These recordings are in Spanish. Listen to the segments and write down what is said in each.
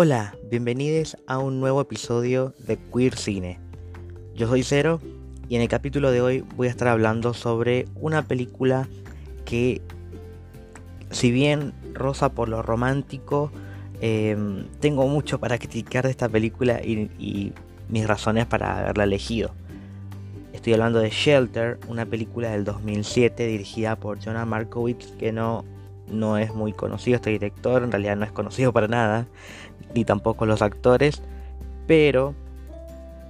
Hola, bienvenidos a un nuevo episodio de Queer Cine. Yo soy Cero y en el capítulo de hoy voy a estar hablando sobre una película que, si bien rosa por lo romántico, em, tengo mucho para criticar de esta película y, y mis razones para haberla elegido. Estoy hablando de Shelter, una película del 2007 dirigida por Jonah Markowitz que no no es muy conocido este director, en realidad no es conocido para nada, ni tampoco los actores, pero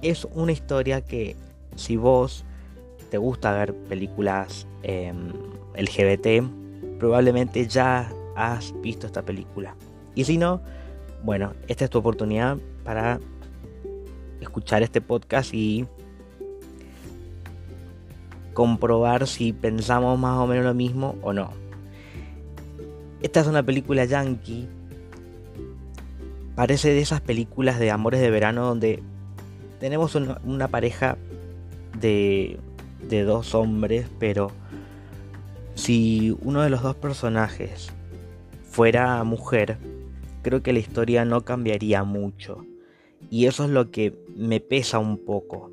es una historia que si vos te gusta ver películas eh, LGBT, probablemente ya has visto esta película. Y si no, bueno, esta es tu oportunidad para escuchar este podcast y comprobar si pensamos más o menos lo mismo o no. Esta es una película yankee. Parece de esas películas de amores de verano donde tenemos una, pareja de, de dos hombres, pero si uno de los dos personajes fuera mujer, creo que la historia no cambiaría mucho. Y eso es lo que me pesa un poco.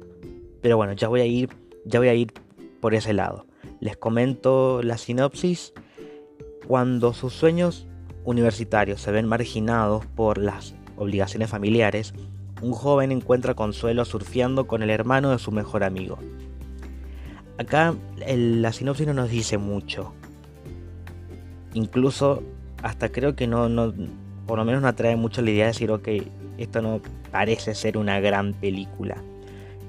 Pero bueno, ya voy a ir, ya voy a ir por ese lado. Les comento la sinopsis cuando sus sueños universitarios se ven marginados por las obligaciones familiares, un joven encuentra consuelo surfeando con el hermano de su mejor amigo. Acá la sinopsis no nos dice mucho. Incluso hasta creo que no, no, por lo menos no atrae mucho la idea de decir, ok, esto no parece ser una gran película.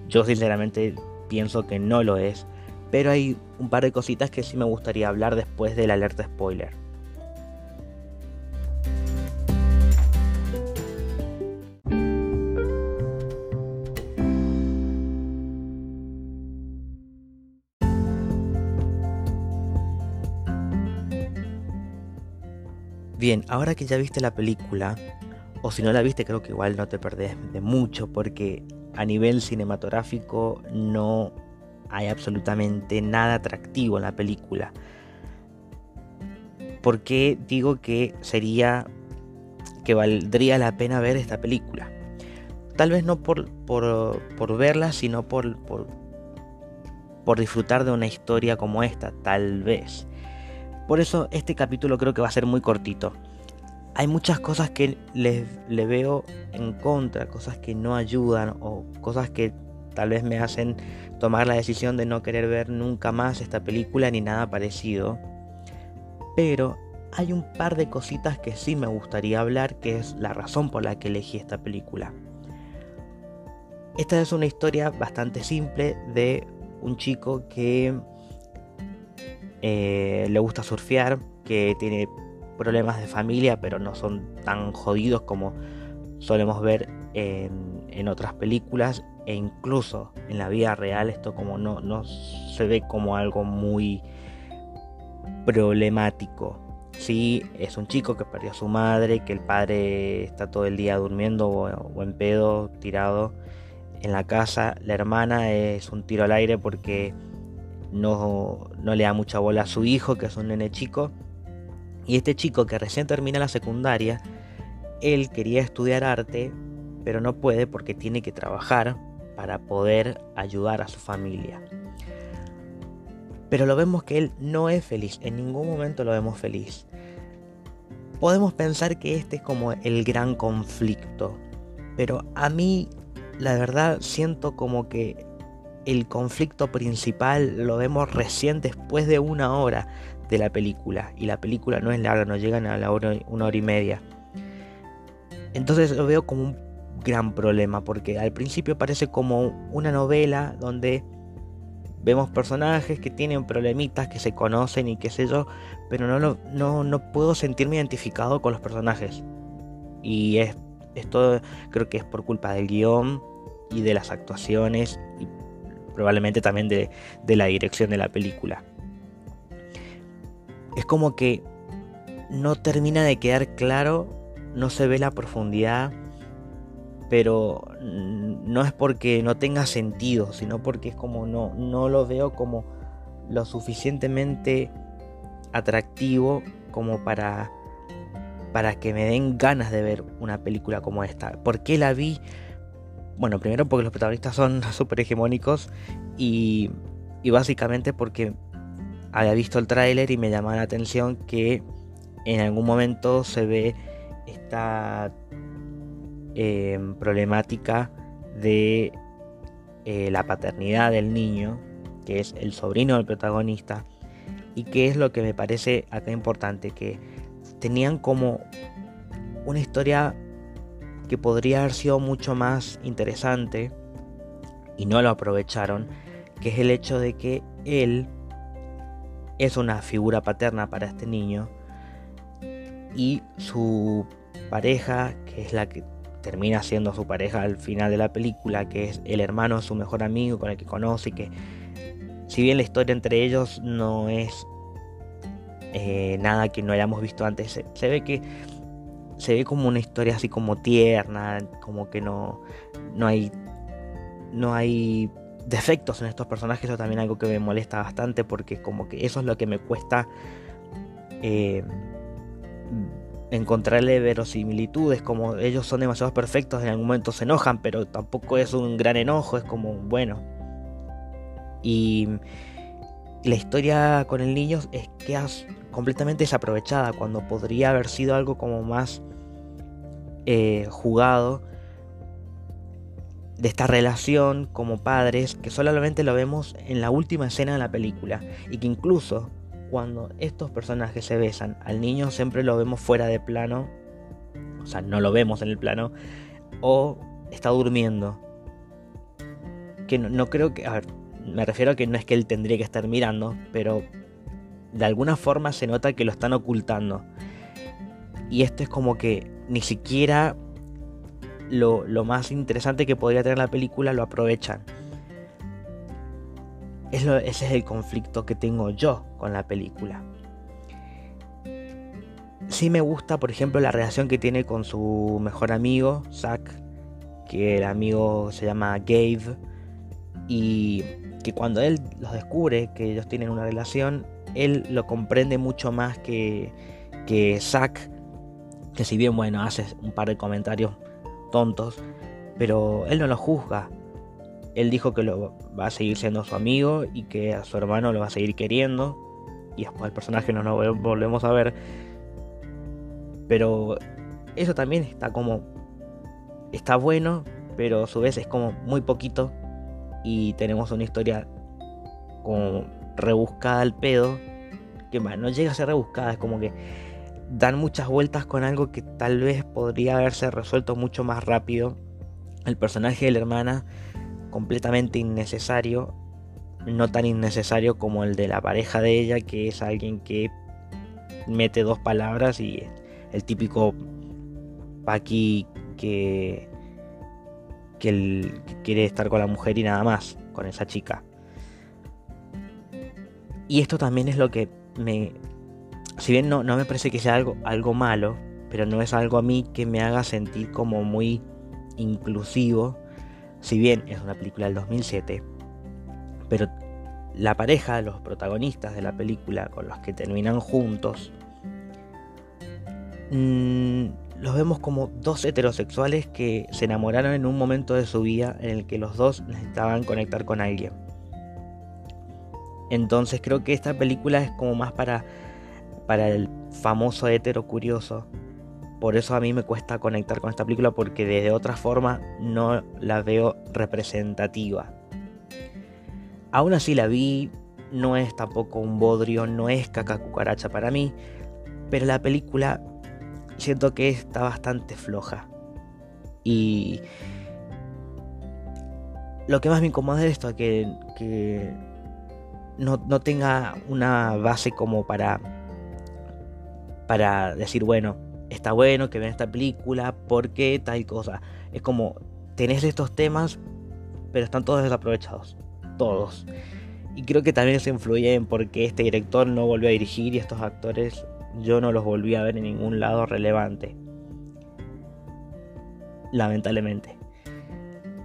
Yo sinceramente pienso que no lo es pero hay un par de cositas que sí me gustaría hablar después del alerta spoiler. Bien, ahora que ya viste la película, o si no la viste creo que igual no te perdés de mucho porque a nivel cinematográfico no hay absolutamente nada atractivo en la película. ¿Por qué digo que sería que valdría la pena ver esta película? Tal vez no por, por, verla, sino por, por, por disfrutar de una historia como esta, tal vez. Por eso este capítulo creo que va a ser muy cortito. Hay muchas cosas que le, le veo en contra, cosas que no ayudan o cosas que tal vez me hacen tomar la decisión de no querer ver nunca más esta película ni nada parecido. Pero hay un par de cositas que sí me gustaría hablar, que es la razón por la que elegí esta película. Esta es una historia bastante simple de un chico que eh, le gusta surfear, que tiene problemas de familia, pero no son tan jodidos como solemos ver en otras películas e incluso en la vida real esto como no, no se ve como algo muy problemático. Sí, es un chico que perdió a su madre, que el padre está todo el día durmiendo o, en pedo, tirado en la casa. La hermana es un tiro al aire porque no, no le da mucha bola a su hijo, que es un nene chico. Y este chico que recién termina la secundaria, él quería estudiar arte, pero no puede porque tiene que trabajar para poder ayudar a su familia. Pero lo vemos que él no es feliz, en ningún momento lo vemos feliz. Podemos pensar que este es como el gran conflicto, pero a mí la verdad siento como que el conflicto principal lo vemos recién después de una hora de la película. Y la película no es larga, no llegan a la hora, una hora y media. Entonces lo veo como un gran problema porque al principio parece como una novela donde vemos personajes que tienen problemitas, que se conocen y qué sé yo, pero no, no, no puedo sentirme identificado con los personajes. Y es, esto creo que es por culpa del guion y de las actuaciones y probablemente también de, de la dirección de la película. Es como que no termina de quedar claro, no se ve la profundidad pero no es porque no tenga sentido, sino porque es como no, no lo veo como lo suficientemente atractivo como para para que me den ganas de ver una película como esta. ¿Por qué la vi? Bueno, primero porque los protagonistas son súper hegemónicos y, y básicamente porque había visto el tráiler y me llamaba la atención que en algún momento se ve esta em, problemática de eh, la paternidad del niño, que es el sobrino del protagonista, y que es lo que me parece acá importante, que tenían como una historia que podría haber sido mucho más interesante y no lo aprovecharon, que es el hecho de que él es una figura paterna para este niño y su pareja, que es la que termina siendo su pareja al final de la película, que es el hermano de su mejor amigo con el que conoce que si bien la historia entre ellos no es eh, nada que no hayamos visto antes, se, ve que se ve como una historia así como tierna, como que no, no hay no hay defectos en estos personajes, eso también es algo que me molesta bastante porque como que eso es lo que me cuesta eh, encontrarle verosimilitudes, como ellos son demasiado perfectos, en algún momento se enojan, pero tampoco es un gran enojo, es como, bueno. Y la historia con el niño es que es completamente desaprovechada, cuando podría haber sido algo como más eh, jugado de esta relación como padres, que solamente lo vemos en la última escena de la película, y que incluso cuando estos personajes se besan, al niño siempre lo vemos fuera de plano, o sea, no lo vemos en el plano, o está durmiendo. Que no, creo que, a ver, me refiero a que no es que él tendría que estar mirando, pero de alguna forma se nota que lo están ocultando. Y esto es como que ni siquiera lo, lo más interesante que podría tener la película lo aprovechan ese es el conflicto que tengo yo con la película. Sí me gusta, por ejemplo, la relación que tiene con su mejor amigo, Zack, que el amigo se llama Gabe, y que cuando él los descubre que ellos tienen una relación, él lo comprende mucho más que, que Zack, que si bien, bueno, hace un par de comentarios tontos, pero él no lo juzga, él dijo que lo va a seguir siendo su amigo y que a su hermano lo va a seguir queriendo. Y después el personaje no nos volvemos a ver. Pero eso también está como. Está bueno, pero a su vez es como muy poquito. Y tenemos una historia como rebuscada al pedo. Que no llega a ser rebuscada, es como que dan muchas vueltas con algo que tal vez podría haberse resuelto mucho más rápido. El personaje de la hermana completamente innecesario, no tan innecesario como el de la pareja de ella, que es alguien que mete dos palabras y el típico Paqui que, que, quiere estar con la mujer y nada más, con esa chica. Y esto también es lo que me... Si bien no, no me parece que sea algo, algo malo, pero no es algo a mí que me haga sentir como muy inclusivo si bien es una película del 2007, pero la pareja, los protagonistas de la película con los que terminan juntos, mm, los vemos como dos heterosexuales que se enamoraron en un momento de su vida en el que los dos necesitaban conectar con alguien. Entonces creo que esta película es como más para, para el famoso hetero curioso por eso a mí me cuesta conectar con esta película porque de otra forma no la veo representativa. Aún así la vi, no es tampoco un bodrio, no es caca cucaracha para mí, pero la película siento que está bastante floja. Y lo que más me incomoda es esto, que, que no, no tenga una base como para, para decir, bueno, está bueno que vean esta película porque tal cosa. Es como, tenés estos temas, pero están todos desaprovechados. Todos. Y creo que también se influye en porque este director no volvió a dirigir y estos actores yo no los volví a ver en ningún lado relevante. Lamentablemente.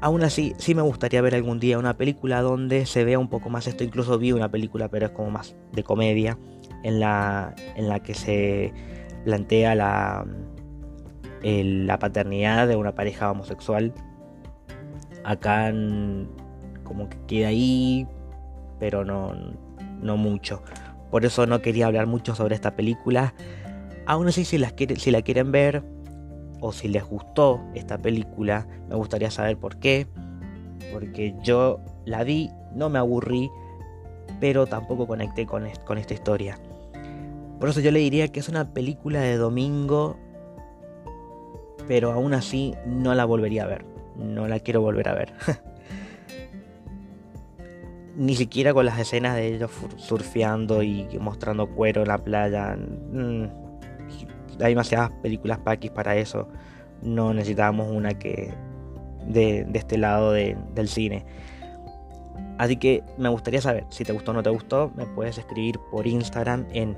Aún así, sí me gustaría ver algún día una película donde se vea un poco más esto. Incluso vi una película, pero es como más de comedia, en la, en la que se plantea la, la paternidad de una pareja homosexual. Acá como que queda ahí, pero no, no mucho. Por eso no quería hablar mucho sobre esta película. Aún así, si, las si la quieren ver o si les gustó esta película, me gustaría saber por qué. Porque yo la vi, no me aburrí, pero tampoco conecté con, con esta historia. Por eso yo le diría que es una película de domingo, pero aún así no la volvería a ver. No la quiero volver a ver. Ni siquiera con las escenas de ellos surfeando y mostrando cuero en la playa. Mm, hay demasiadas películas paquis para eso. No necesitábamos una que de, este lado del cine. Así que me gustaría saber si te gustó o no te gustó. Me puedes escribir por Instagram en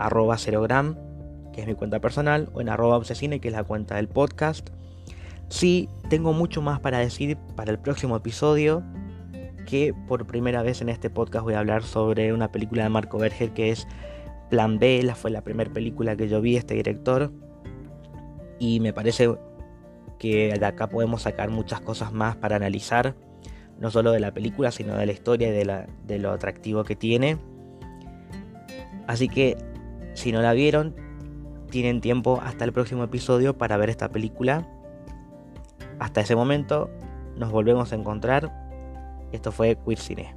arroba cerogram, que es mi cuenta personal, o en arroba obsesine, que es la cuenta del podcast. Sí, tengo mucho más para decir para el próximo episodio, que por primera vez en este podcast voy a hablar sobre una película de Marco Berger que es Plan B, la fue la primera película que yo vi este director y me parece que de acá podemos sacar muchas cosas más para analizar, no solo de la película, sino de la historia y de, de lo atractivo que tiene. Así que si no la vieron, tienen tiempo hasta el próximo episodio para ver esta película. Hasta ese momento nos volvemos a encontrar. Esto fue Queer Cine.